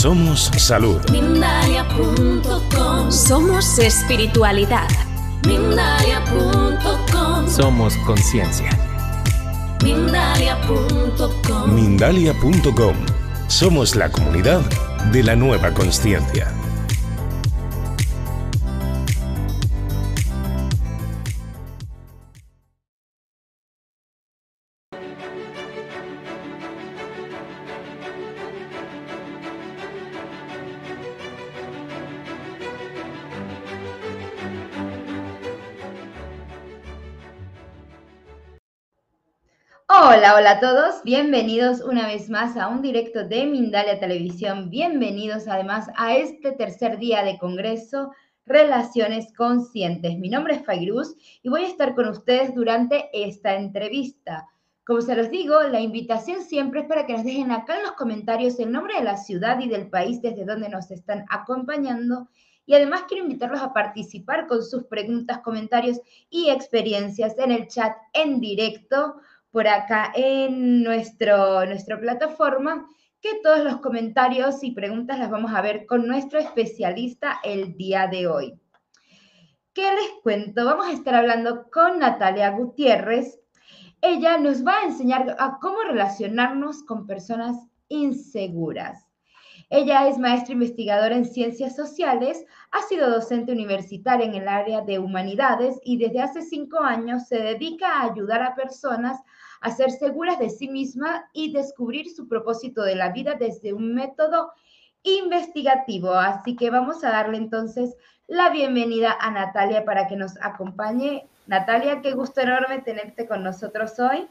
Somos salud. Mindalia.com Somos espiritualidad. Mindalia.com Somos conciencia. Mindalia.com Mindalia.com. Somos la comunidad de la nueva conciencia. Hola, hola a todos, bienvenidos una vez más a un directo de Mindalia Televisión, bienvenidos además a este tercer día de Congreso Relaciones Conscientes. Mi nombre es Fairuz y voy a estar con ustedes durante esta entrevista. Como se los digo, la invitación siempre es para que nos dejen acá en los comentarios el nombre de la ciudad y del país desde donde nos están acompañando. Y además quiero invitarlos a participar con sus preguntas, comentarios y experiencias en el chat en directo por acá en nuestro, nuestra plataforma, que todos los comentarios y preguntas las vamos a ver con nuestro especialista el día de hoy. ¿Qué les cuento? Vamos a estar hablando con Natalia Gutiérrez. Ella nos va a enseñar a cómo relacionarnos con personas inseguras. Ella es maestra investigadora en ciencias sociales, ha sido docente universitaria en el área de humanidades y desde hace cinco años se dedica a ayudar a personas a ser seguras de sí mismas y descubrir su propósito de la vida desde un método investigativo. Así que vamos a darle entonces la bienvenida a Natalia para que nos acompañe. Natalia, qué gusto enorme tenerte con nosotros hoy.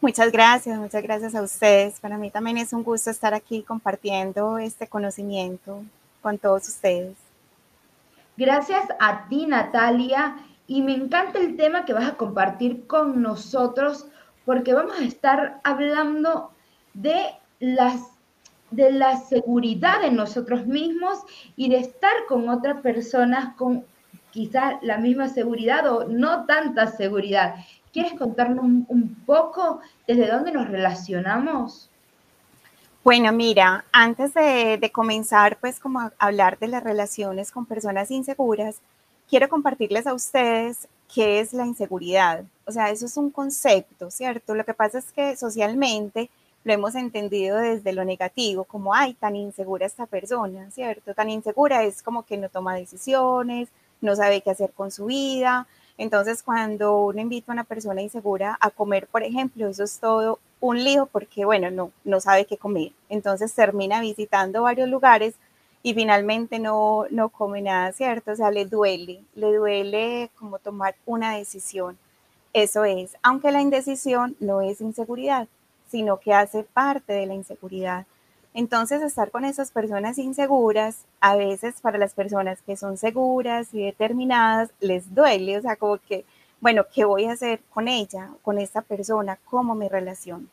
Muchas gracias, muchas gracias a ustedes. Para mí también es un gusto estar aquí compartiendo este conocimiento con todos ustedes. Gracias a ti, Natalia. Y me encanta el tema que vas a compartir con nosotros porque vamos a estar hablando de las de la seguridad en nosotros mismos y de estar con otras personas con quizás la misma seguridad o no tanta seguridad. ¿Quieres contarnos un, poco desde dónde nos relacionamos? Bueno, mira, antes de, de, comenzar, pues como a hablar de las relaciones con personas inseguras, quiero compartirles a ustedes qué es la inseguridad. O sea, eso es un concepto, ¿cierto? Lo que pasa es que socialmente lo hemos entendido desde lo negativo, como, ay, tan insegura esta persona, ¿cierto? Tan insegura es como que no toma decisiones, no sabe qué hacer con su vida. Entonces, cuando uno invita a una persona insegura a comer, por ejemplo, eso es todo un lío porque, bueno, no, no sabe qué comer. Entonces termina visitando varios lugares y finalmente no, no come nada, ¿cierto? O sea, le duele, le duele como tomar una decisión. Eso es, aunque la indecisión no es inseguridad, sino que hace parte de la inseguridad. Entonces, estar con esas personas inseguras, a veces para las personas que son seguras y determinadas, les duele, o sea, como que, bueno, ¿qué voy a hacer con ella, con esta persona? ¿Cómo me relaciono?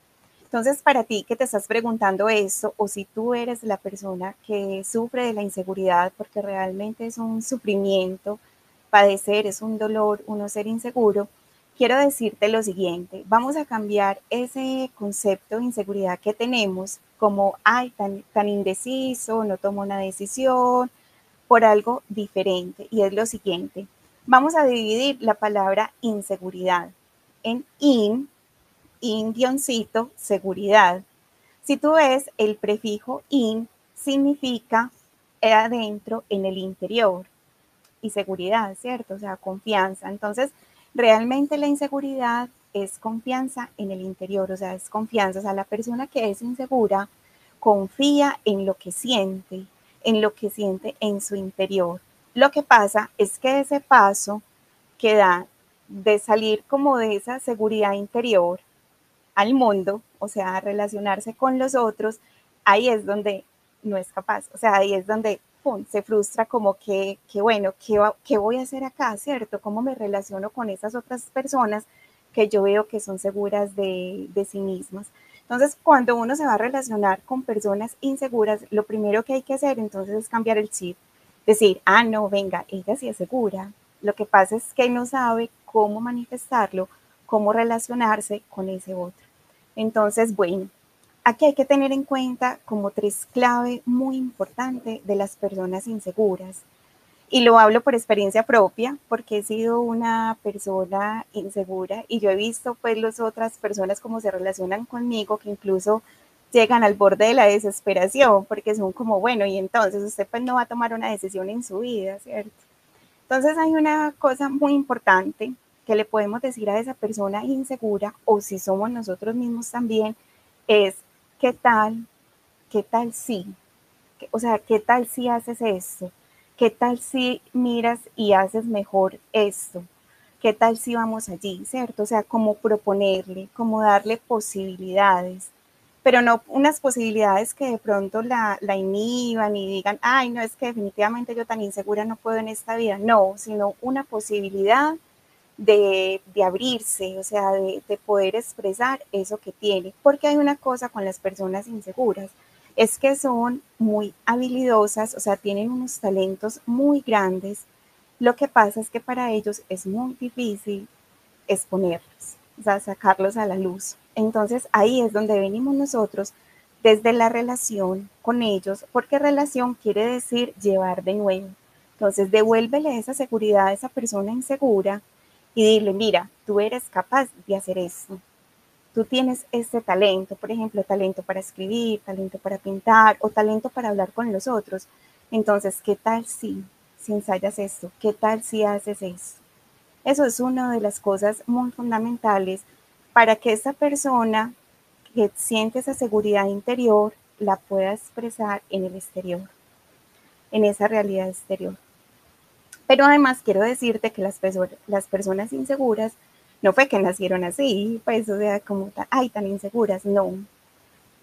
Entonces, para ti que te estás preguntando eso, o si tú eres la persona que sufre de la inseguridad, porque realmente es un sufrimiento, padecer, es un dolor, uno ser inseguro, quiero decirte lo siguiente, vamos a cambiar ese concepto de inseguridad que tenemos como, ay, tan, tan indeciso, no tomo una decisión, por algo diferente. Y es lo siguiente, vamos a dividir la palabra inseguridad en in, in-cito, seguridad. Si tú ves, el prefijo in significa adentro, en el interior, y seguridad, ¿cierto? O sea, confianza. Entonces, realmente la inseguridad es confianza en el interior, o sea, es confianza. O sea, la persona que es insegura confía en lo que siente, en lo que siente en su interior. Lo que pasa es que ese paso que da de salir como de esa seguridad interior al mundo, o sea, relacionarse con los otros, ahí es donde no es capaz, o sea, ahí es donde se frustra como que, que bueno, ¿qué, ¿qué, voy a hacer acá, cierto? ¿Cómo me relaciono con esas otras personas que yo veo que son seguras de, de sí mismas? Entonces, cuando uno se va a relacionar con personas inseguras, lo primero que hay que hacer entonces es cambiar el chip. Decir, ah, no, venga, ella sí es segura. Lo que pasa es que no sabe cómo manifestarlo, cómo relacionarse con ese otro. Entonces, bueno, Aquí hay que tener en cuenta como tres claves muy importantes de las personas inseguras. Y lo hablo por experiencia propia, porque he sido una persona insegura y yo he visto pues las otras personas como se relacionan conmigo, que incluso llegan al borde de la desesperación, porque son como, bueno, y entonces usted pues no va a tomar una decisión en su vida, ¿cierto? Entonces hay una cosa muy importante que le podemos decir a esa persona insegura, o si somos nosotros mismos también, es ¿qué tal? ¿Qué tal si? O sea, ¿qué tal si haces esto? ¿Qué tal si miras y haces mejor esto? ¿Qué tal si vamos allí, cierto? O sea, como proponerle, como darle posibilidades, pero no unas posibilidades que de pronto la, la inhiban y digan, ay, no, es que definitivamente yo tan insegura no puedo en esta vida. No, sino una posibilidad de, abrirse, o sea, de, poder expresar eso que tiene. Porque hay una cosa con las personas inseguras, es que son muy habilidosas, o sea, tienen unos talentos muy grandes. Lo que pasa es que para ellos es muy difícil exponerlos, o sea, sacarlos a la luz. Entonces ahí es donde venimos nosotros desde la relación con ellos, porque relación quiere decir llevar de nuevo. Entonces devuélvele esa seguridad a esa persona insegura y dile, mira, tú eres capaz de hacer esto. Tú tienes este talento, por ejemplo, talento para escribir, talento para pintar o talento para hablar con los otros. Entonces, ¿qué tal si, si ensayas esto? ¿Qué tal si haces esto? Eso es una de las cosas muy fundamentales para que esa persona que siente esa seguridad interior la pueda expresar en el exterior, en esa realidad exterior. Pero además quiero decirte que las, personas inseguras no fue que nacieron así, pues, o sea, como, ay, tan inseguras, no,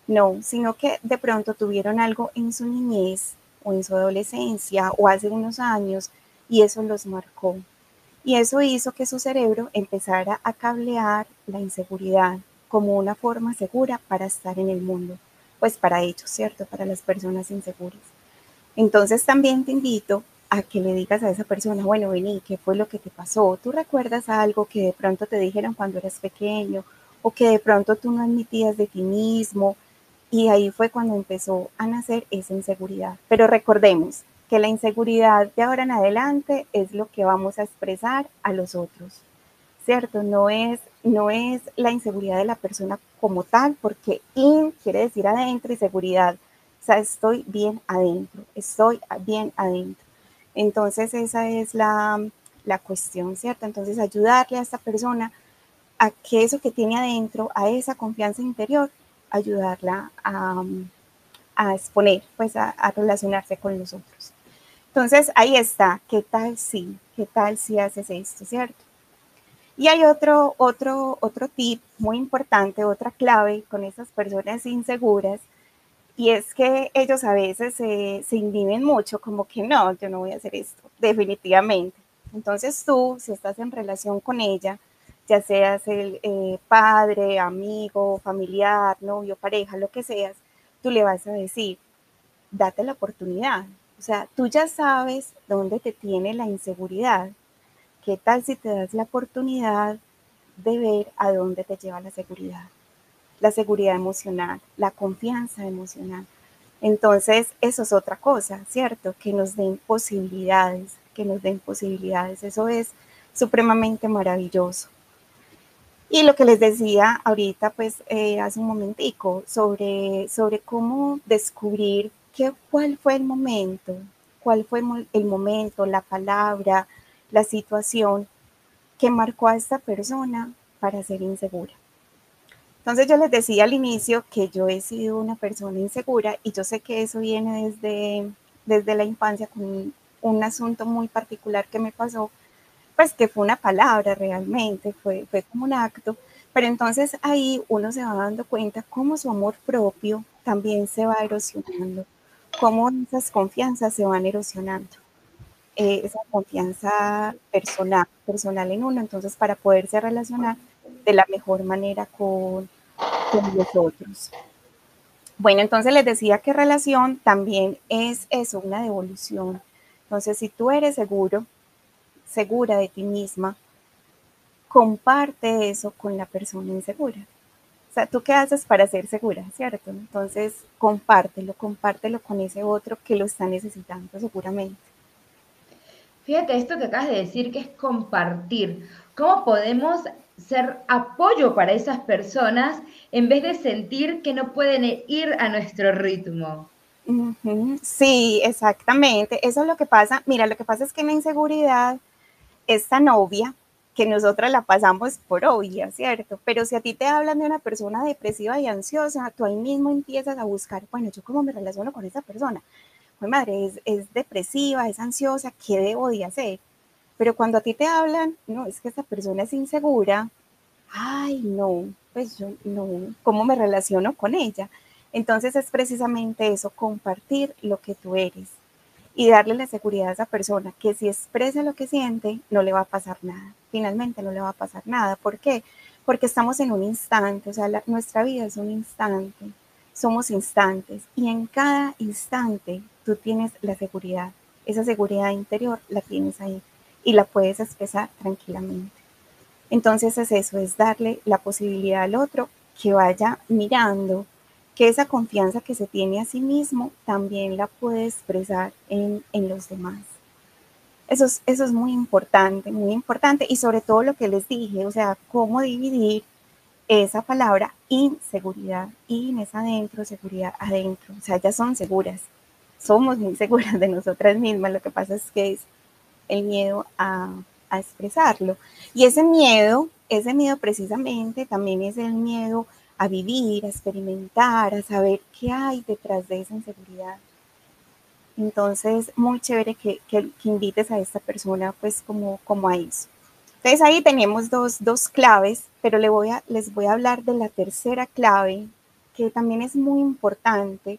no, sino que de pronto tuvieron algo en su niñez o en su adolescencia o hace unos años y eso los marcó. Y eso hizo que su cerebro empezara a cablear la inseguridad como una forma segura para estar en el mundo, pues para ellos, ¿cierto? Para las personas inseguras. Entonces también te invito a que le digas a esa persona, bueno, vení, ¿qué fue lo que te pasó? ¿Tú recuerdas algo que de pronto te dijeron cuando eras pequeño o que de pronto tú no admitías de ti mismo? Y ahí fue cuando empezó a nacer esa inseguridad. Pero recordemos que la inseguridad de ahora en adelante es lo que vamos a expresar a los otros, ¿cierto? No es, no es la inseguridad de la persona como tal, porque in quiere decir adentro y seguridad. O sea, estoy bien adentro, estoy bien adentro. Entonces esa es la, cuestión, ¿cierto? Entonces ayudarle a esta persona a que eso que tiene adentro, a esa confianza interior, ayudarla a, exponer, pues a, relacionarse con los otros. Entonces ahí está, ¿qué tal si? ¿Qué tal si haces esto, cierto? Y hay otro, otro, otro tip muy importante, otra clave con esas personas inseguras, y es que ellos a veces se, inhiben mucho, como que no, yo no voy a hacer esto, definitivamente. Entonces tú, si estás en relación con ella, ya seas el eh, padre, amigo, familiar, novio, pareja, lo que seas, tú le vas a decir, date la oportunidad. O sea, tú ya sabes dónde te tiene la inseguridad. ¿Qué tal si te das la oportunidad de ver a dónde te lleva la seguridad? La seguridad emocional, la confianza emocional. Entonces, eso es otra cosa, ¿cierto? Que nos den posibilidades, que nos den posibilidades. Eso es supremamente maravilloso. Y lo que les decía ahorita, pues eh, hace un momentico, sobre, sobre cómo descubrir qué, cuál fue el momento, cuál fue el momento, la palabra, la situación que marcó a esta persona para ser insegura. Entonces yo les decía al inicio que yo he sido una persona insegura y yo sé que eso viene desde, desde la infancia con un asunto muy particular que me pasó, pues que fue una palabra realmente, fue, fue como un acto, pero entonces ahí uno se va dando cuenta cómo su amor propio también se va erosionando, cómo esas confianzas se van erosionando. Eh, esa confianza personal, personal en uno, entonces para poderse relacionar de la mejor manera con, con los otros. Bueno, entonces les decía que relación también es eso, una devolución. Entonces, si tú eres seguro, segura de ti misma, comparte eso con la persona insegura. O sea, ¿tú qué haces para ser segura, cierto? Entonces, compártelo, compártelo con ese otro que lo está necesitando seguramente. Fíjate esto que acabas de decir, que es compartir. ¿Cómo podemos ser apoyo para esas personas en vez de sentir que no pueden ir a nuestro ritmo? Sí, exactamente. Eso es lo que pasa. Mira, lo que pasa es que la inseguridad es tan obvia que nosotras la pasamos por obvia, ¿cierto? Pero si a ti te hablan de una persona depresiva y ansiosa, tú ahí mismo empiezas a buscar, bueno, ¿yo cómo me relaciono con esa persona? mi madre es, es depresiva, es ansiosa, ¿qué debo de hacer? Pero cuando a ti te hablan, no, es que esa persona es insegura, ay, no, pues yo no, ¿cómo me relaciono con ella? Entonces es precisamente eso, compartir lo que tú eres y darle la seguridad a esa persona que si expresa lo que siente, no le va a pasar nada. Finalmente no le va a pasar nada. ¿Por qué? Porque estamos en un instante, o sea, nuestra vida es un instante, somos instantes y en cada instante tú tienes la seguridad. Esa seguridad interior la tienes ahí y la puedes expresar tranquilamente. Entonces es eso, es darle la posibilidad al otro que vaya mirando que esa confianza que se tiene a sí mismo también la puede expresar en, los demás. Eso es, eso es muy importante, muy importante. Y sobre todo lo que les dije, o sea, cómo dividir esa palabra inseguridad. In es adentro, seguridad adentro. O sea, ya son seguras somos muy seguras de nosotras mismas, lo que pasa es que es el miedo a, expresarlo. Y ese miedo, ese miedo precisamente también es el miedo a vivir, a experimentar, a saber qué hay detrás de esa inseguridad. Entonces, muy chévere que, invites a esta persona pues como, como a eso. Entonces ahí tenemos dos, dos claves, pero le voy a, les voy a hablar de la tercera clave, que también es muy importante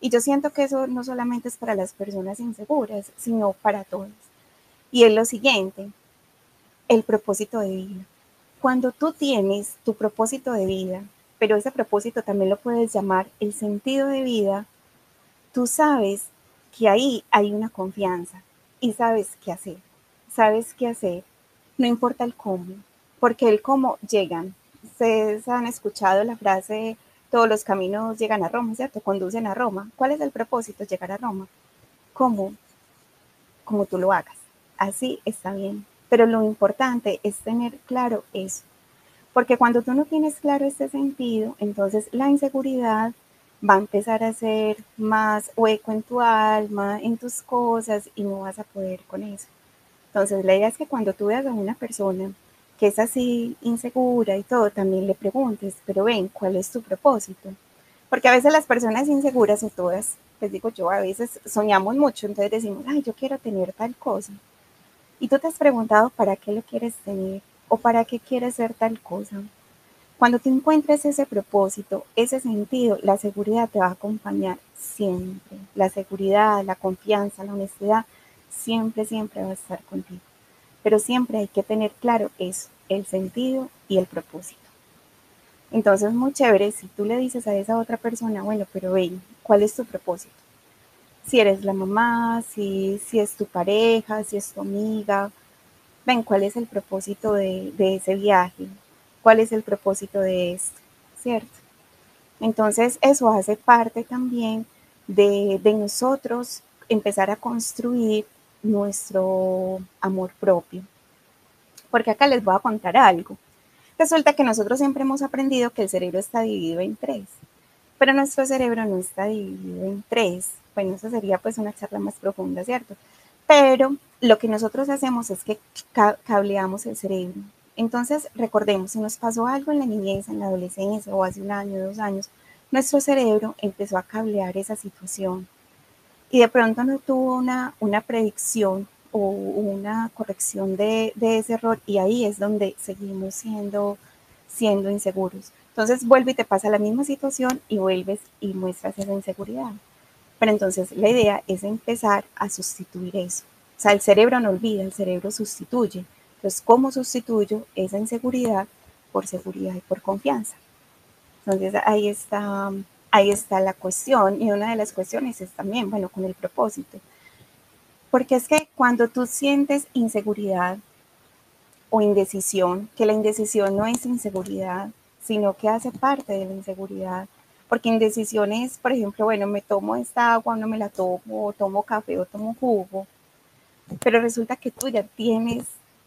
y yo siento que eso no solamente es para las personas inseguras, sino para todos. Y es lo siguiente, el propósito de vida. Cuando tú tienes tu propósito de vida, pero ese propósito también lo puedes llamar el sentido de vida, tú sabes que ahí hay una confianza y sabes qué hacer. Sabes qué hacer, no importa el cómo, porque el cómo llegan. Ustedes han escuchado la frase todos los caminos llegan a Roma, ¿cierto? Conducen a Roma. ¿Cuál es el propósito? Llegar a Roma. ¿Cómo? Como tú lo hagas. Así está bien. Pero lo importante es tener claro eso. Porque cuando tú no tienes claro este sentido, entonces la inseguridad va a empezar a ser más hueco en tu alma, en tus cosas y no vas a poder con eso. Entonces la idea es que cuando tú veas a una persona que es así insegura y todo, también le preguntes, pero ven, ¿cuál es tu propósito? Porque a veces las personas inseguras, o todas, les digo yo, a veces soñamos mucho, entonces decimos, ay, yo quiero tener tal cosa. Y tú te has preguntado para qué lo quieres tener o para qué quieres ser tal cosa. Cuando te encuentres ese propósito, ese sentido, la seguridad te va a acompañar siempre. La seguridad, la confianza, la honestidad, siempre, siempre va a estar contigo. Pero siempre hay que tener claro eso, el sentido y el propósito. Entonces, muy chévere si tú le dices a esa otra persona, bueno, pero ven, ¿cuál es tu propósito? Si eres la mamá, si, si es tu pareja, si es tu amiga, ven, ¿cuál es el propósito de, ese viaje? ¿Cuál es el propósito de esto? ¿Cierto? Entonces, eso hace parte también de, de nosotros empezar a construir nuestro amor propio. Porque acá les voy a contar algo. Resulta que nosotros siempre hemos aprendido que el cerebro está dividido en tres, pero nuestro cerebro no está dividido en tres. Bueno, eso sería pues una charla más profunda, ¿cierto? Pero lo que nosotros hacemos es que cableamos el cerebro. Entonces, recordemos, si nos pasó algo en la niñez, en la adolescencia o hace un año, dos años, nuestro cerebro empezó a cablear esa situación y de pronto no tuvo una, una predicción o una corrección de, ese error y ahí es donde seguimos siendo, siendo inseguros. Entonces vuelve y te pasa la misma situación y vuelves y muestras esa inseguridad. Pero entonces la idea es empezar a sustituir eso. O sea, el cerebro no olvida, el cerebro sustituye. Entonces, ¿cómo sustituyo esa inseguridad por seguridad y por confianza? Entonces ahí está, ahí está la cuestión y una de las cuestiones es también, bueno, con el propósito. Porque es que cuando tú sientes inseguridad o indecisión, que la indecisión no es inseguridad, sino que hace parte de la inseguridad, porque indecisión es, por ejemplo, bueno, me tomo esta agua, no me la tomo, o tomo café o tomo jugo, pero resulta que tú ya tienes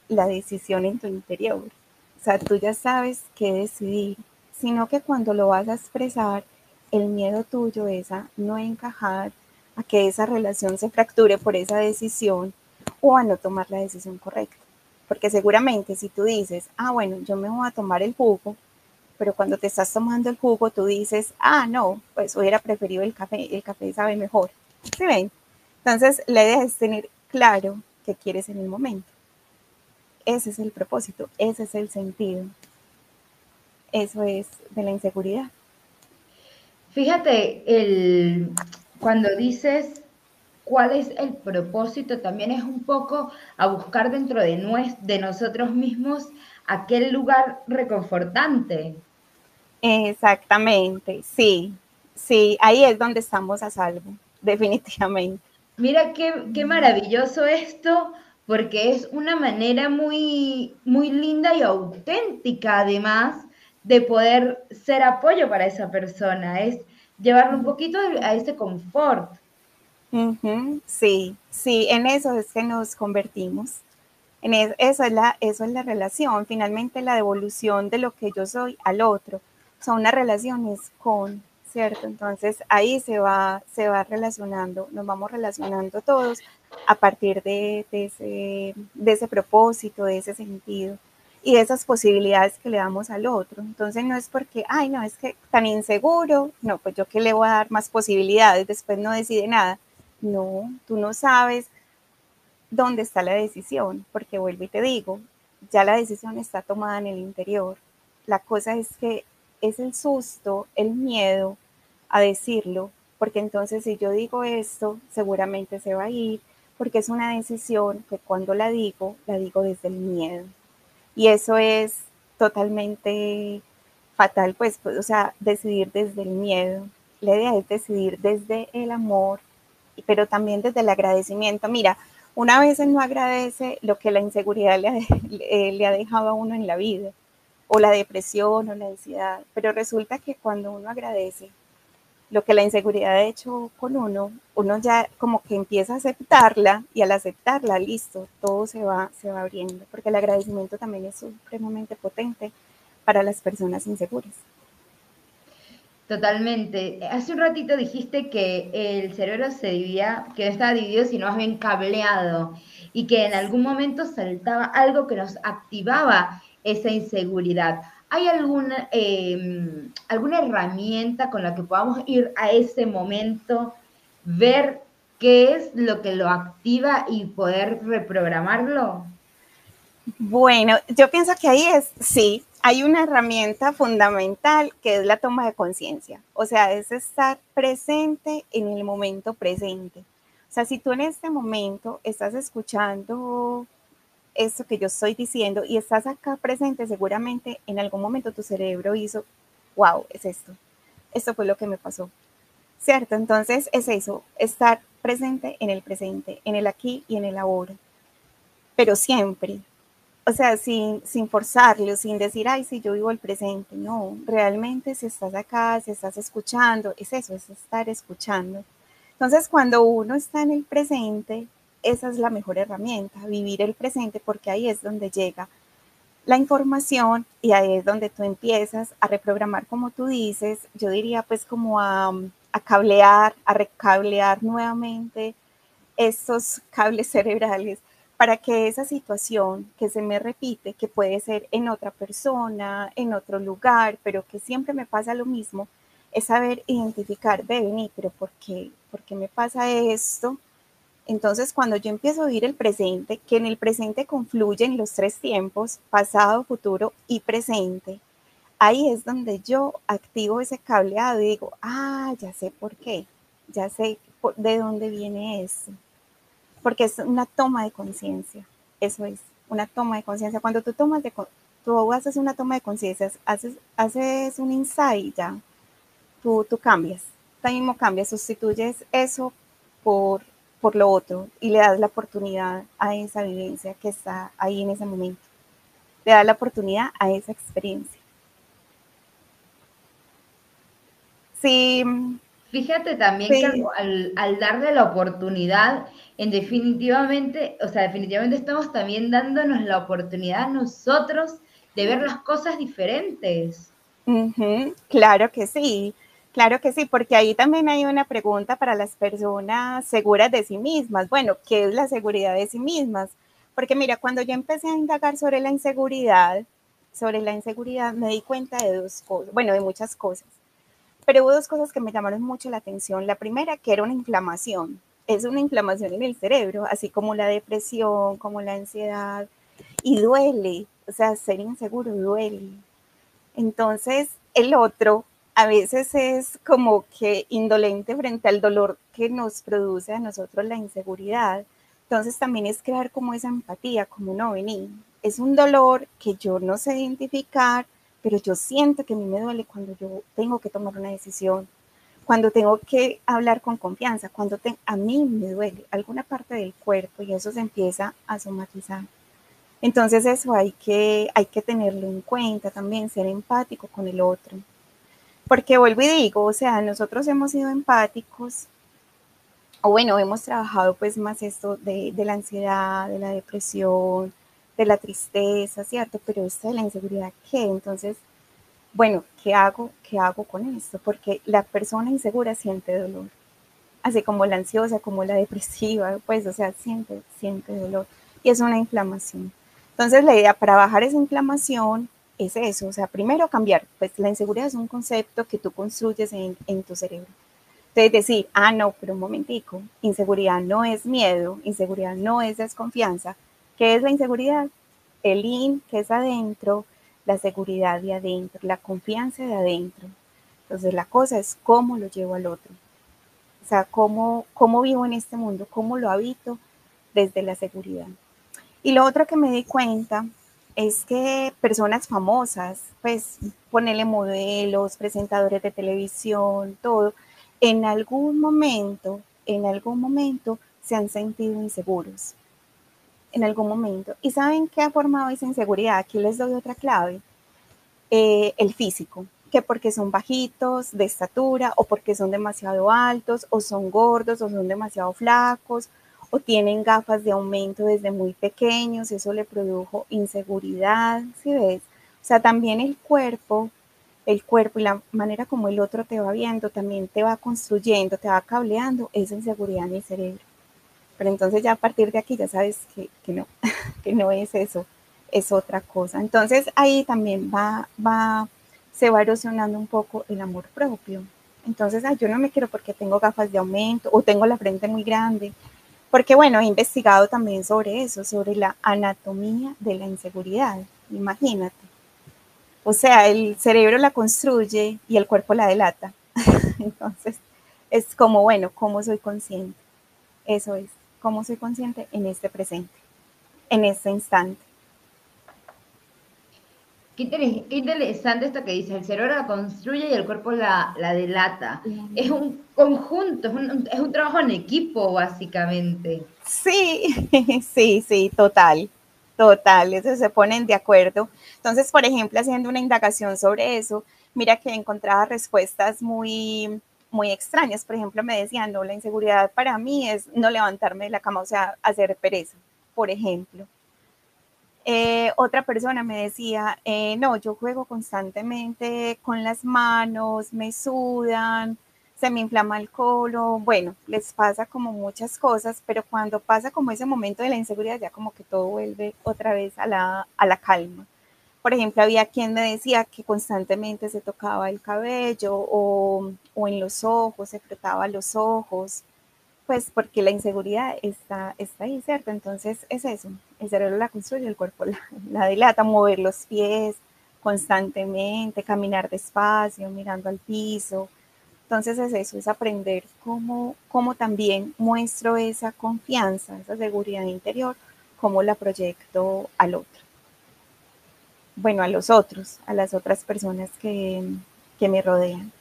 la decisión en tu interior, o sea, tú ya sabes qué decidir, sino que cuando lo vas a expresar, el miedo tuyo es a no encajar, a que esa relación se fracture por esa decisión o a no tomar la decisión correcta. Porque seguramente si tú dices, ah, bueno, yo me voy a tomar el jugo, pero cuando te estás tomando el jugo tú dices, ah, no, pues hubiera preferido el café, el café sabe mejor. ¿Sí ven? Entonces, la idea es tener claro qué quieres en el momento. Ese es el propósito, ese es el sentido. Eso es de la inseguridad. Fíjate, el, cuando dices cuál es el propósito, también es un poco a buscar dentro de, de nosotros mismos aquel lugar reconfortante. Exactamente, sí, sí, ahí es donde estamos a salvo, definitivamente. Mira qué, qué maravilloso esto, porque es una manera muy, muy linda y auténtica además de poder ser apoyo para esa persona. Es llevarlo un poquito a ese confort. Sí, sí, en eso es que nos convertimos. En eso, es la, eso es la relación, finalmente la devolución de lo que yo soy al otro. O sea, una relación es con, ¿cierto? Entonces ahí se va, se va relacionando, nos vamos relacionando todos a partir de, ese, de ese propósito, de ese sentido y esas posibilidades que le damos al otro. Entonces no es porque, ay, no, es que tan inseguro, no, pues yo que le voy a dar más posibilidades, después no decide nada. No, tú no sabes dónde está la decisión, porque vuelvo y te digo, ya la decisión está tomada en el interior. La cosa es que es el susto, el miedo a decirlo, porque entonces si yo digo esto, seguramente se va a ir, porque es una decisión que cuando la digo, la digo desde el miedo. Y eso es totalmente fatal, pues, pues, o sea, decidir desde el miedo. La idea es decidir desde el amor, pero también desde el agradecimiento. Mira, una vez no agradece lo que la inseguridad le ha, le ha dejado a uno en la vida, o la depresión o la ansiedad, pero resulta que cuando uno agradece lo que la inseguridad ha hecho con uno, uno ya como que empieza a aceptarla y al aceptarla, listo, todo se va, se va abriendo, porque el agradecimiento también es supremamente potente para las personas inseguras. Totalmente. Hace un ratito dijiste que el cerebro se dividía, que no estaba dividido, sino más bien cableado, y que en algún momento saltaba algo que nos activaba esa inseguridad. ¿Hay alguna, em, alguna herramienta con la que podamos ir a ese momento, ver qué es lo que lo activa y poder reprogramarlo? Bueno, yo pienso que ahí es, sí, hay una herramienta fundamental que es la toma de conciencia. O sea, es estar presente en el momento presente. O sea, si tú en este momento estás escuchando esto que yo estoy diciendo y estás acá presente, seguramente en algún momento tu cerebro hizo, wow, es esto. Esto fue lo que me pasó. ¿Cierto? Entonces es eso, estar presente en el presente, en el aquí y en el ahora. Pero siempre. O sea, sin, sin forzarlo, sin decir, ay, si yo vivo el presente. No, realmente si estás acá, si estás escuchando, es eso, es estar escuchando. Entonces, cuando uno está en el presente, esa es la mejor herramienta, vivir el presente, porque ahí es donde llega la información y ahí es donde tú empiezas a reprogramar, como tú dices, yo diría pues como a, cablear, a recablear nuevamente estos cables cerebrales para que esa situación que se me repite, que puede ser en otra persona, en otro lugar, pero que siempre me pasa lo mismo, es saber identificar, de venir, pero ¿por qué? ¿Por qué me pasa esto? Entonces, cuando yo empiezo a vivir el presente, que en el presente confluyen los tres tiempos, pasado, futuro y presente, ahí es donde yo activo ese cableado y digo, ah, ya sé por qué, ya sé de dónde viene eso. Porque es una toma de conciencia, eso es, una toma de conciencia. Cuando tú tomas de, tú haces una toma de conciencia, haces, haces un insight ya, tú, cambias, tú mismo cambias, sustituyes eso por, por lo otro y le das la oportunidad a esa vivencia que está ahí en ese momento. Le das la oportunidad a esa experiencia. Sí. Fíjate también que al, darle la oportunidad, en definitivamente, o sea, definitivamente estamos también dándonos la oportunidad nosotros de ver las cosas diferentes. Claro que sí, claro que sí, porque ahí también hay una pregunta para las personas seguras de sí mismas. Bueno, ¿qué es la seguridad de sí mismas? Porque mira, cuando yo empecé a indagar sobre la inseguridad, sobre la inseguridad, me di cuenta de dos cosas, bueno, de muchas cosas. Pero hubo dos cosas que me llamaron mucho la atención. La primera, que era una inflamación. Es una inflamación en el cerebro, así como la depresión, como la ansiedad, y duele. O sea, ser inseguro duele. Entonces, el otro a veces es como que indolente frente al dolor que nos produce a nosotros la inseguridad. Entonces también es crear como esa empatía, como no venir. Es un dolor que yo no sé identificar, pero yo siento que a mí me duele cuando yo tengo que tomar una decisión, cuando tengo que hablar con confianza, cuando a mí me duele alguna parte del cuerpo y eso se empieza a somatizar. Entonces eso hay que, hay que tenerlo en cuenta también, ser empático con el otro. Porque vuelvo y digo, o sea, nosotros hemos sido empáticos, o bueno, hemos trabajado pues más esto de, la ansiedad, de la depresión, de la tristeza, ¿cierto? Pero esta de la inseguridad, ¿qué? Entonces, bueno, ¿qué hago? ¿Qué hago con esto? Porque la persona insegura siente dolor, así como la ansiosa, como la depresiva, pues, o sea, siente, siente dolor y es una inflamación. Entonces, la idea para bajar esa inflamación es eso, o sea, primero cambiar, pues la inseguridad es un concepto que tú construyes en, en tu cerebro. Entonces decir, ah, no, pero un momentico, inseguridad no es miedo, inseguridad no es desconfianza, ¿Qué es la inseguridad? El in, que es adentro, la seguridad de adentro, la confianza de adentro. Entonces la cosa es cómo lo llevo al otro. O sea, cómo, cómo vivo en este mundo, cómo lo habito desde la seguridad. Y lo otro que me di cuenta es que personas famosas, pues ponerle modelos, presentadores de televisión, todo, en algún momento, en algún momento se han sentido inseguros en algún momento. ¿Y saben qué ha formado esa inseguridad? Aquí les doy otra clave. Eh, el físico, que porque son bajitos de estatura o porque son demasiado altos o son gordos o son demasiado flacos o tienen gafas de aumento desde muy pequeños, eso le produjo inseguridad, ¿sí ves? O sea, también el cuerpo, el cuerpo y la manera como el otro te va viendo también te va construyendo, te va cableando esa inseguridad en el cerebro. Pero entonces ya a partir de aquí ya sabes que, no, que no es eso, es otra cosa. Entonces ahí también va, va, se va erosionando un poco el amor propio. Entonces, yo no me quiero porque tengo gafas de aumento o tengo la frente muy grande. Porque bueno, he investigado también sobre eso, sobre la anatomía de la inseguridad. Imagínate. O sea, el cerebro la construye y el cuerpo la delata. Entonces, es como, bueno, ¿cómo soy consciente? Eso es cómo soy consciente en este presente, en este instante. Qué, interesante esto que dice, el cerebro la construye y el cuerpo la, delata. Es un conjunto, es un, es un, trabajo en equipo, básicamente. Sí, sí, sí, total, total, eso se ponen de acuerdo. Entonces, por ejemplo, haciendo una indagación sobre eso, mira que encontraba respuestas muy, muy extrañas. Por ejemplo, me decían, no, la inseguridad para mí es no levantarme de la cama, o sea, hacer pereza, por ejemplo. Eh, otra persona me decía, eh, no, yo juego constantemente con las manos, me sudan, se me inflama el colon, bueno, les pasa como muchas cosas, pero cuando pasa como ese momento de la inseguridad, ya como que todo vuelve otra vez a la, a la calma. Por ejemplo, había quien me decía que constantemente se tocaba el cabello o, o en los ojos, se frotaba los ojos. Pues porque la inseguridad está, está ahí, ¿cierto? Entonces es eso, el cerebro la construye, el cuerpo la, la dilata, mover los pies constantemente, caminar despacio, mirando al piso. Entonces es eso, es aprender cómo, cómo también muestro esa confianza, esa seguridad interior, cómo la proyecto al otro. Bueno, a los otros, a las otras personas que, que me rodean.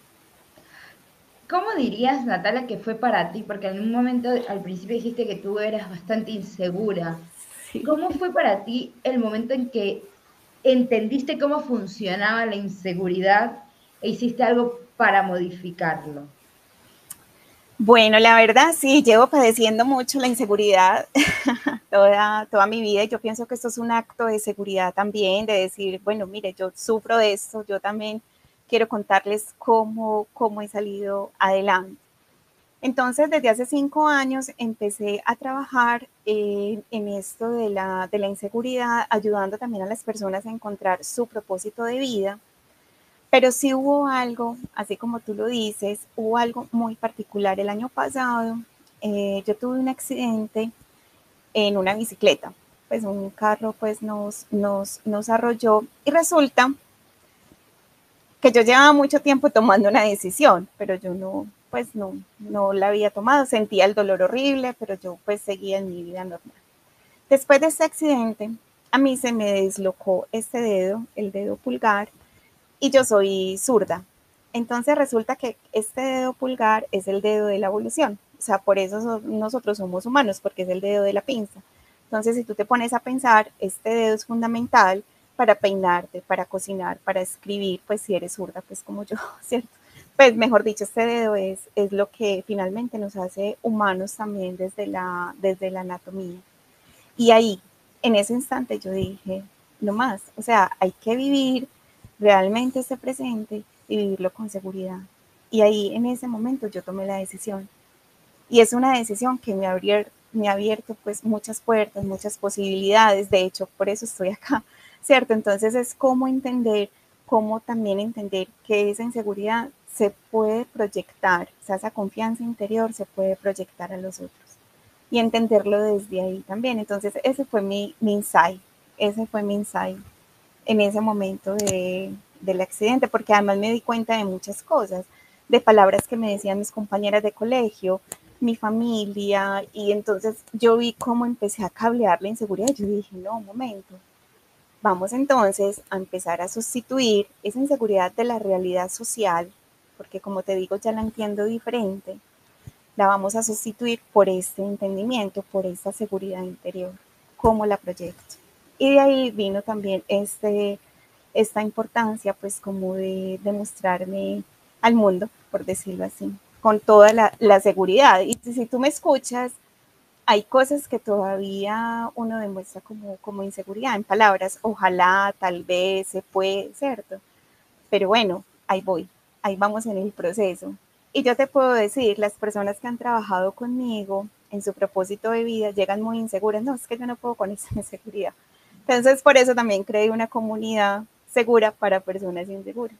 ¿Cómo dirías, Natalia, que fue para ti? Porque en un momento al principio dijiste que tú eras bastante insegura. ¿Cómo fue para ti el momento en que entendiste cómo funcionaba la inseguridad e hiciste algo para modificarlo? Bueno, la verdad sí, llevo padeciendo mucho la inseguridad toda, toda mi vida y yo pienso que esto es un acto de seguridad también, de decir, bueno, mire, yo sufro de esto, yo también quiero contarles cómo, cómo he salido adelante. Entonces, desde hace cinco años empecé a trabajar en esto de la, de la inseguridad, ayudando también a las personas a encontrar su propósito de vida. Pero sí hubo algo, así como tú lo dices, hubo algo muy particular. El año pasado eh, yo tuve un accidente en una bicicleta. Pues un carro pues nos, nos, nos arrolló y resulta que yo llevaba mucho tiempo tomando una decisión, pero yo no, pues no, no la había tomado, sentía el dolor horrible, pero yo pues seguía en mi vida normal. Después de ese accidente, a mí se me deslocó este dedo, el dedo pulgar, y yo soy zurda. Entonces resulta que este dedo pulgar es el dedo de la evolución, o sea, por eso nosotros somos humanos, porque es el dedo de la pinza. Entonces, si tú te pones a pensar, este dedo es fundamental para peinarte, para cocinar, para escribir, pues si eres zurda, pues como yo, ¿cierto? Pues mejor dicho, este dedo es, es lo que finalmente nos hace humanos también desde la, desde la anatomía. Y ahí, en ese instante yo dije, no más, o sea, hay que vivir realmente este presente y vivirlo con seguridad. Y ahí, en ese momento, yo tomé la decisión. Y es una decisión que me, abrió, me ha abierto pues muchas puertas, muchas posibilidades. De hecho, por eso estoy acá, ¿cierto? Entonces es cómo entender, cómo también entender que esa inseguridad se puede proyectar, o sea, esa confianza interior se puede proyectar a los otros y entenderlo desde ahí también. Entonces, ese fue mi, insight, ese fue mi insight en ese momento de, del accidente, porque además me di cuenta de muchas cosas, de palabras que me decían mis compañeras de colegio, mi familia, y entonces yo vi cómo empecé a cablear la inseguridad. Yo dije, no, un momento, Vamos entonces a empezar a sustituir esa inseguridad de la realidad social, porque como te digo ya la entiendo diferente, la vamos a sustituir por este entendimiento, por esta seguridad interior, cómo la proyecto. Y de ahí vino también este, esta importancia, pues como de demostrarme al mundo, por decirlo así, con toda la, la seguridad. Y si tú me escuchas, hay cosas que todavía uno demuestra como, como inseguridad en palabras, ojalá, tal vez, se puede, ¿cierto? Pero bueno, ahí voy, ahí vamos en el proceso. Y yo te puedo decir, las personas que han trabajado conmigo en su propósito de vida llegan muy inseguras, no, es que yo no puedo con esa inseguridad. Entonces, por eso también creé una comunidad segura para personas inseguras.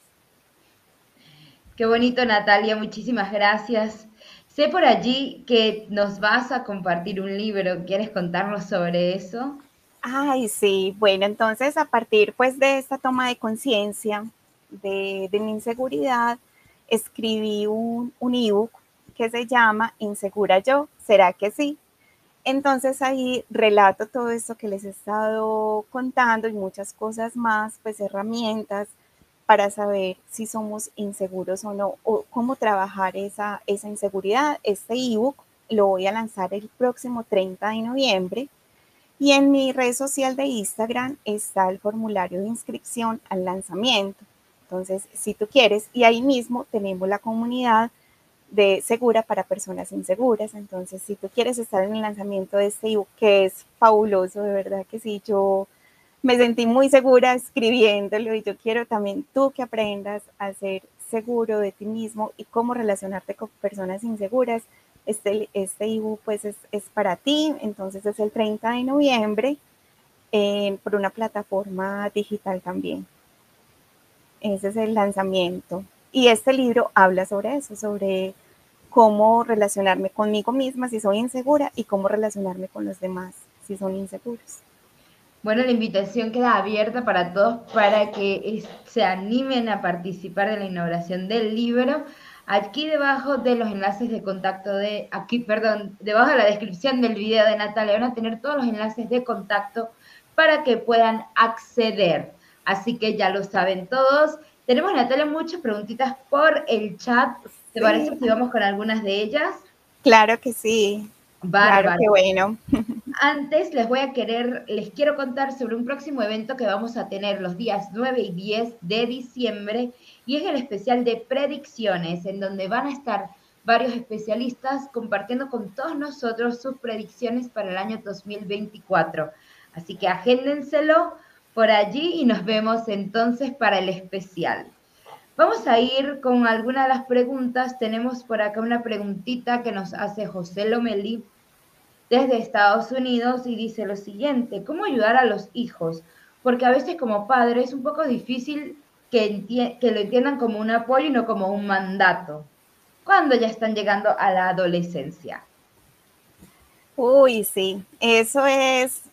Qué bonito, Natalia, muchísimas gracias. Sé por allí que nos vas a compartir un libro. ¿Quieres contarnos sobre eso? Ay, sí. Bueno, entonces a partir pues de esta toma de conciencia de, mi inseguridad, escribí un, un ebook que se llama Insegura yo, ¿será que sí? Entonces ahí relato todo esto que les he estado contando y muchas cosas más, pues herramientas para saber si somos inseguros o no, o cómo trabajar esa, esa inseguridad. Este ebook lo voy a lanzar el próximo 30 de noviembre y en mi red social de Instagram está el formulario de inscripción al lanzamiento. Entonces, si tú quieres, y ahí mismo tenemos la comunidad de segura para personas inseguras. Entonces, si tú quieres estar en el lanzamiento de este ebook, que es fabuloso, de verdad que sí, yo me sentí muy segura escribiéndolo y yo quiero también tú que aprendas a ser seguro de ti mismo y cómo relacionarte con personas inseguras. Este, este ebook pues es, es, para ti, entonces es el 30 de noviembre eh, por una plataforma digital también. Ese es el lanzamiento. Y este libro habla sobre eso, sobre cómo relacionarme conmigo misma si soy insegura y cómo relacionarme con los demás si son inseguros. Bueno, la invitación queda abierta para todos para que se animen a participar de la inauguración del libro. Aquí debajo de los enlaces de contacto de, aquí, perdón, debajo de la descripción del video de Natalia van a tener todos los enlaces de contacto para que puedan acceder. Así que ya lo saben todos. Tenemos, Natalia, muchas preguntitas por el chat. ¿Te parece si vamos con algunas de ellas? Claro que sí. Bárbaro. qué bueno. Antes les voy a querer, les quiero contar sobre un próximo evento que vamos a tener los días 9 y 10 de diciembre y es el especial de predicciones en donde van a estar varios especialistas compartiendo con todos nosotros sus predicciones para el año 2024. Así que agéndenselo por allí y nos vemos entonces para el especial. Vamos a ir con algunas de las preguntas. Tenemos por acá una preguntita que nos hace José Lomeli desde Estados Unidos y dice lo siguiente, ¿cómo ayudar a los hijos? Porque a veces como padre es un poco difícil que, lo entiendan como un apoyo y no como un mandato, cuando ya están llegando a la adolescencia. Uy, sí, eso es,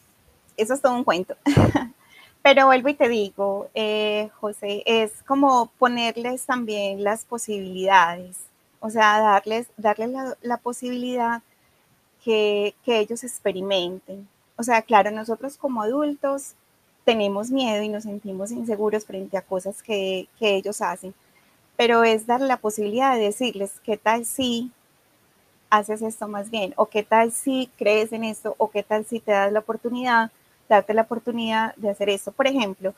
eso es todo un cuento. Pero vuelvo y te digo, eh, José, es como ponerles también las posibilidades, o sea, darles, darles la, posibilidad que, ellos experimenten. O sea, claro, nosotros como adultos tenemos miedo y nos sentimos inseguros frente a cosas que, que ellos hacen, pero es darle la posibilidad de decirles, ¿qué tal si haces esto más bien? ¿O qué tal si crees en esto? ¿O qué tal si te das la oportunidad darte la oportunidad de hacer eso. Por ejemplo,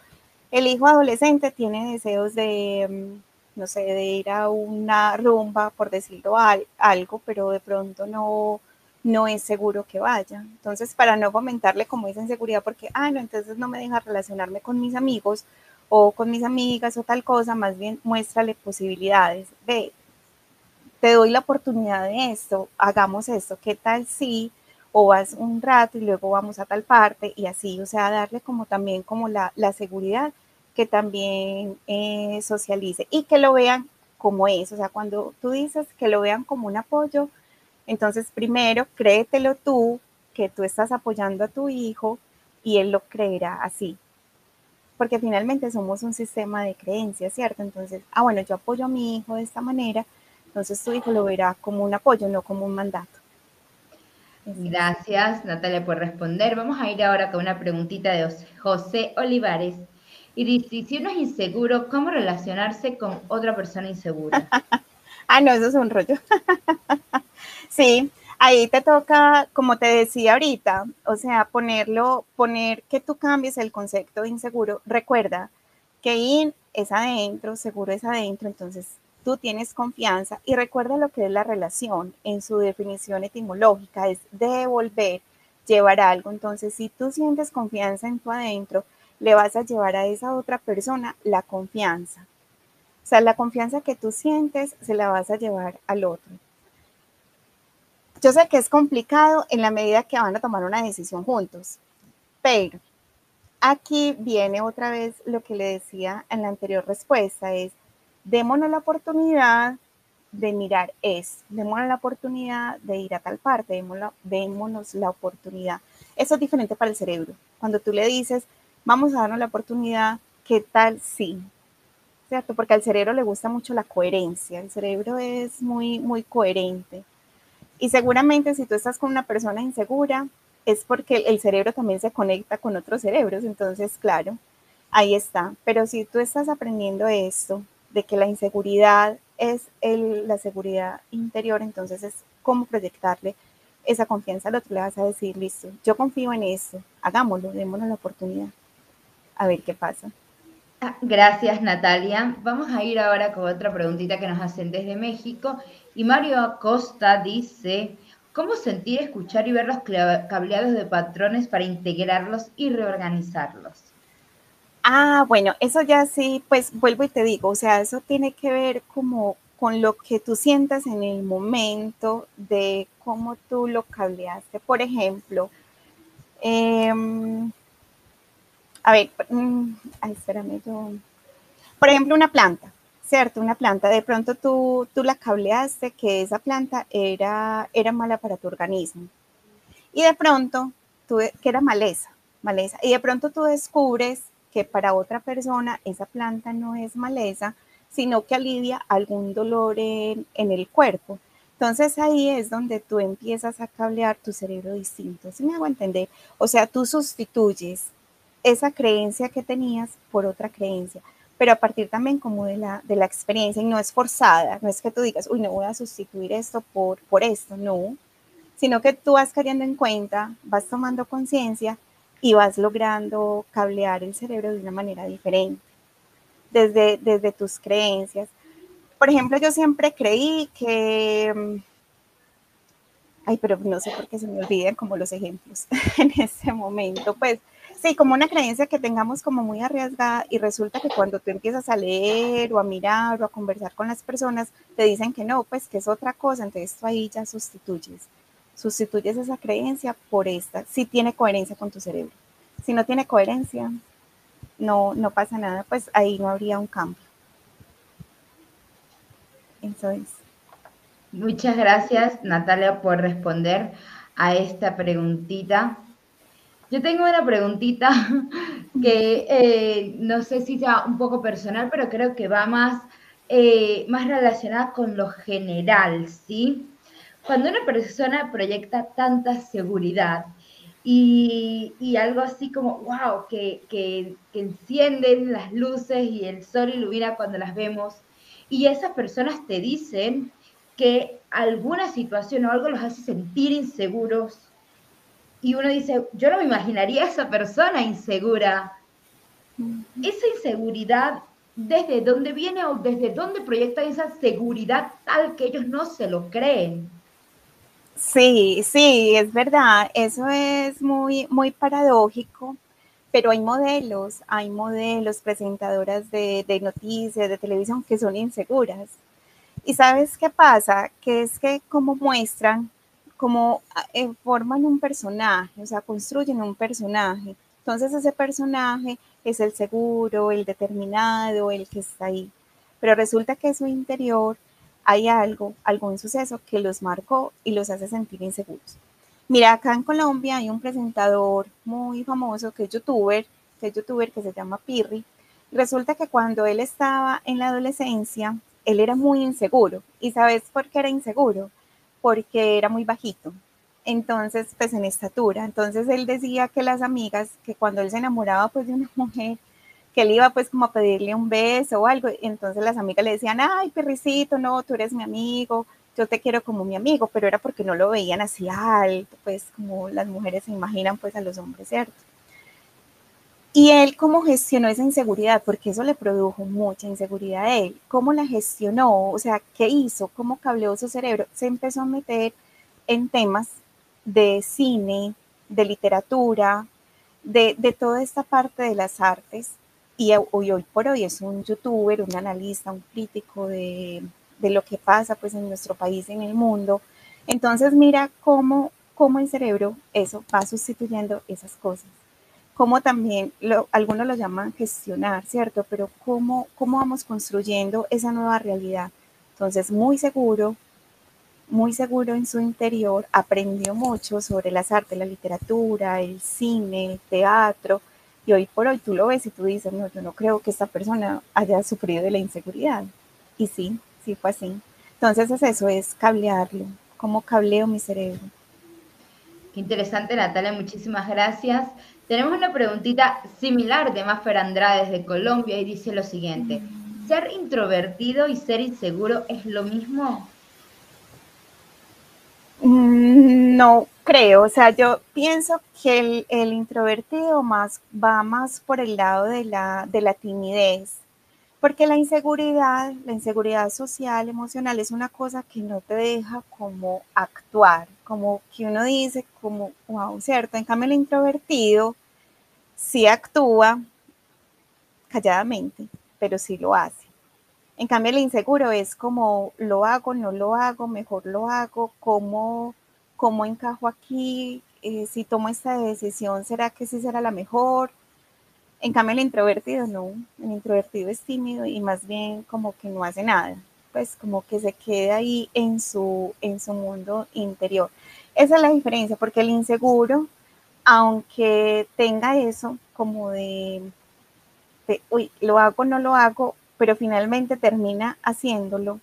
el hijo adolescente tiene deseos de, mm, no sé, de ir a una rumba, por decirlo algo, pero de pronto no, no es seguro que vaya. Entonces, para no fomentarle como esa inseguridad, porque, ah, no, entonces no me deja relacionarme con mis amigos o con mis amigas o tal cosa, más bien muéstrale posibilidades. Ve, te doy la oportunidad de esto, hagamos esto, ¿qué tal si o vas un rato y luego vamos a tal parte y así, o sea, darle como también como la, seguridad que también eh, socialice y que lo vean como es, o sea, cuando tú dices que lo vean como un apoyo, entonces primero créetelo tú, que tú estás apoyando a tu hijo y él lo creerá así, porque finalmente somos un sistema de creencias, ¿cierto? Entonces, ah, bueno, yo apoyo a mi hijo de esta manera, entonces tu hijo lo verá como un apoyo, no como un mandato. Gracias, Natalia, por responder. Vamos a ir ahora con una preguntita de José Olivares. Y dice, si uno es inseguro, ¿cómo relacionarse con otra persona insegura? ah, no, eso es un rollo. sí, ahí te toca, como te decía ahorita, o sea, ponerlo, poner que tú cambies el concepto de inseguro. Recuerda que in es adentro, seguro es adentro, entonces tú tienes confianza y recuerda lo que es la relación en su definición etimológica, es devolver, llevar algo. Entonces, si tú sientes confianza en tu adentro, le vas a llevar a esa otra persona la confianza. O sea, la confianza que tú sientes se la vas a llevar al otro. Yo sé que es complicado en la medida que van a tomar una decisión juntos, pero aquí viene otra vez lo que le decía en la anterior respuesta, es démonos la oportunidad de mirar es, démonos la oportunidad de ir a tal parte, démonos, la oportunidad. Eso es diferente para el cerebro. Cuando tú le dices, vamos a darnos la oportunidad, ¿qué tal sí? ¿Cierto? Porque al cerebro le gusta mucho la coherencia, el cerebro es muy, muy coherente. Y seguramente si tú estás con una persona insegura, es porque el cerebro también se conecta con otros cerebros, entonces, claro, ahí está. Pero si tú estás aprendiendo esto, de que la inseguridad es la seguridad interior, entonces es cómo proyectarle esa confianza al otro. Le vas a decir, listo, yo confío en eso, hagámoslo, démonos la oportunidad. A ver qué pasa. Ah, gracias, Natalia. Vamos a ir ahora con otra preguntita que nos hacen desde México. Y Mario Acosta dice, ¿cómo sentir, escuchar y ver los cableados de patrones para integrarlos y reorganizarlos? Ah, bueno, eso ya sí, pues vuelvo y te digo, o sea, eso tiene que ver como con lo que tú sientas en el momento de cómo tú lo cableaste. Por ejemplo, em, a ver, mm, ay, espérame yo. Por ejemplo, una planta, ¿cierto? Una planta, de pronto tú, tú la cableaste que esa planta era, era mala para tu organismo. Y de pronto, tú, que era maleza, maleza. Y de pronto tú descubres que para otra persona esa planta no es maleza, sino que alivia algún dolor en, en el cuerpo. Entonces ahí es donde tú empiezas a cablear tu cerebro distinto, ¿sí me hago entender? O sea, tú sustituyes esa creencia que tenías por otra creencia pero a partir también como de la, de la experiencia y no es forzada, no es que tú digas, uy, no voy a sustituir esto por, por esto, no, sino que tú vas cayendo en cuenta, vas tomando conciencia y vas logrando cablear el cerebro de una manera diferente, desde, desde tus creencias. Por ejemplo, yo siempre creí que, mm, ay, pero no sé por qué se me olvidan como los ejemplos en ese momento, pues Sí, como una creencia que tengamos como muy arriesgada y resulta que cuando tú empiezas a leer o a mirar o a conversar con las personas, te dicen que no, pues que es otra cosa, entonces tú ahí ya sustituyes, sustituyes esa creencia por esta, si tiene coherencia con tu cerebro. Si no tiene coherencia, no, no pasa nada, pues ahí no habría un cambio. Eso es. Muchas gracias, Natalia, por responder a esta preguntita. Yo tengo una preguntita que eh, no sé si sea un poco personal, pero creo que va más, eh, más relacionada con lo general, ¿sí? Cuando una persona proyecta tanta seguridad y, algo así como, wow, que, que, que encienden las luces y el sol ilumina cuando las vemos, y esas personas te dicen que alguna situación o algo los hace sentir inseguros, y uno dice, yo no me imaginaría a esa persona insegura. Esa inseguridad, ¿desde dónde viene o desde dónde proyecta esa seguridad tal que ellos no se lo creen? Sí, sí, es verdad. Eso es muy, muy paradójico, pero hay modelos, hay modelos, presentadoras de, de noticias, de televisión que son inseguras. ¿Y sabes qué pasa? Que es que como muestran como ah, eh, forman un personaje, o sea, construyen un personaje. Entonces ese personaje es el seguro, el determinado, el que está ahí. Pero resulta que en su interior hay algo, algún suceso que los marcó y los hace sentir inseguros. Mira, acá en Colombia hay un presentador muy famoso que es youtuber, que es youtuber que se llama Pirri. Resulta que cuando él estaba en la adolescencia, él era muy inseguro. ¿Y sabes por qué era inseguro? Porque era muy bajito. Entonces, pues en estatura. Entonces él decía que las amigas, que cuando él se enamoraba pues de una mujer, que él iba pues como a pedirle un beso o algo, entonces las amigas le decían, ay, perricito, no, tú eres mi amigo, yo te quiero como mi amigo, pero era porque no lo veían así alto, pues como las mujeres se imaginan pues a los hombres, ¿cierto? Y él cómo gestionó esa inseguridad, porque eso le produjo mucha inseguridad a él. ¿Cómo la gestionó? O sea, ¿qué hizo? ¿Cómo cableó su cerebro? Se empezó a meter en temas de cine, de literatura, de, toda esta parte de las artes. Y hoy, hoy por hoy es un youtuber, un analista, un crítico de, lo que pasa pues en nuestro país, en el mundo. Entonces mira cómo, cómo el cerebro eso va sustituyendo esas cosas cómo también algunos lo llaman gestionar, ¿cierto? Pero cómo, cómo vamos construyendo esa nueva realidad. Entonces, muy seguro, muy seguro en su interior, aprendió mucho sobre las artes, la literatura, el cine, el teatro, y hoy por hoy tú lo ves y tú dices, no, yo no creo que esta persona haya sufrido de la inseguridad. Y sí, sí fue así. Entonces es eso, es cablearlo, cómo cableo mi cerebro. Qué interesante, Natalia, muchísimas gracias. Tenemos una preguntita similar de Maffer Andrade de Colombia y dice lo siguiente. ¿Ser introvertido y ser inseguro es lo mismo? Mm, no creo, o sea, yo pienso que el, introvertido más va más por el lado de la, de la timidez, porque la inseguridad, la inseguridad social, emocional, es una cosa que no te deja como actuar, como que uno dice, como, wow, ¿cierto? En cambio, el introvertido sí actúa calladamente, pero sí lo hace. En cambio, el inseguro es como, lo hago, no lo hago, mejor lo hago, cómo, cómo encajo aquí, eh, si tomo esta decisión, ¿será que sí será la mejor? En cambio, el introvertido no, el introvertido es tímido y más bien como que no hace nada, pues como que se queda ahí en su, en su mundo interior. Esa es la diferencia, porque el inseguro, aunque tenga eso como de, uy, lo hago, no lo hago, pero finalmente termina haciéndolo.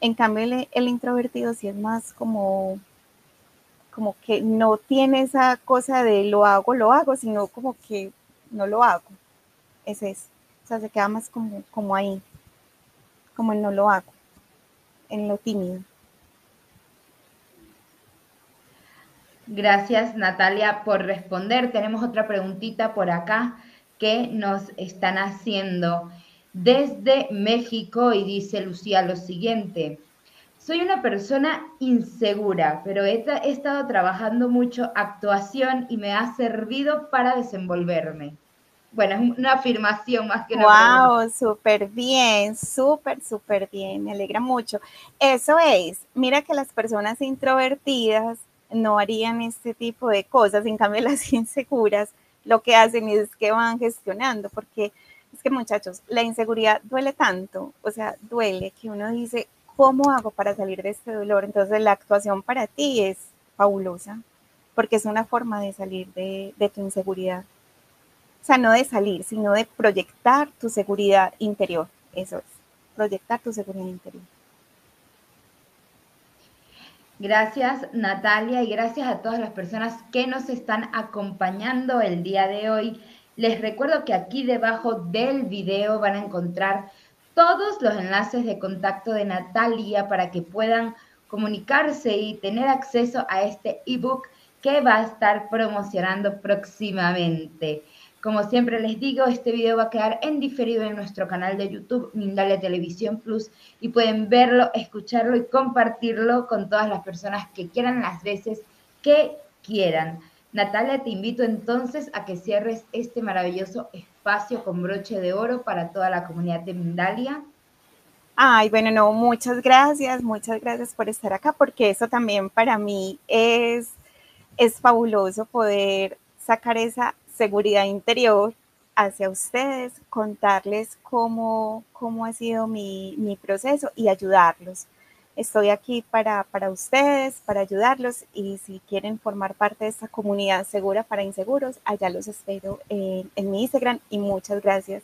En cambio, el, introvertido sí es más como como que no tiene esa cosa de lo hago, lo hago, sino como que no lo hago. Es eso. O sea, se queda más como, como ahí, como en no lo hago, en lo tímido. Gracias Natalia por responder. Tenemos otra preguntita por acá que nos están haciendo desde México y dice Lucía lo siguiente. Soy una persona insegura, pero he, estado trabajando mucho actuación y me ha servido para desenvolverme. Bueno, es una afirmación más que una Wow, súper bien, súper, súper bien, me alegra mucho. Eso es, mira que las personas introvertidas no harían este tipo de cosas, en cambio las inseguras lo que hacen es que van gestionando, porque es que muchachos, la inseguridad duele tanto, o sea, duele que uno dice, ¿cómo hago para salir de este dolor? Entonces la actuación para ti es fabulosa, porque es una forma de salir de, tu inseguridad. O sea, no de salir, sino de proyectar tu seguridad interior. Eso es, proyectar tu seguridad interior. Gracias Natalia y gracias a todas las personas que nos están acompañando el día de hoy. Les recuerdo que aquí debajo del video van a encontrar todos los enlaces de contacto de Natalia para que puedan comunicarse y tener acceso a este ebook que va a estar promocionando próximamente. Como siempre les digo, este video va a quedar en diferido en nuestro canal de YouTube, Mindalia Televisión Plus, y pueden verlo, escucharlo y compartirlo con todas las personas que quieran las veces que quieran. Natalia, te invito entonces a que cierres este maravilloso espacio con broche de oro para toda la comunidad de Mindalia. Ay, bueno, no, muchas gracias, muchas gracias por estar acá, porque eso también para mí es, es fabuloso poder sacar esa seguridad interior hacia ustedes, contarles cómo, cómo ha sido mi, mi proceso y ayudarlos. Estoy aquí para, ustedes, para ayudarlos y si quieren formar parte de esta comunidad segura para inseguros, allá los espero en, mi Instagram y muchas gracias.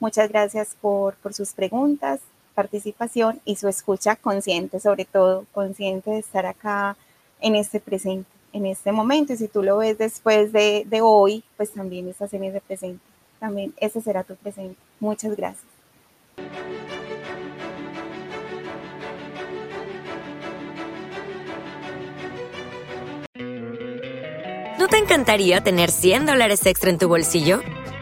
Muchas gracias por, por sus preguntas, participación y su escucha consciente, sobre todo consciente de estar acá en este presente, en este momento. Y si tú lo ves después de, de hoy, pues también estás en ese presente. También ese será tu presente. Muchas gracias. ¿No te encantaría tener 100 dólares extra en tu bolsillo?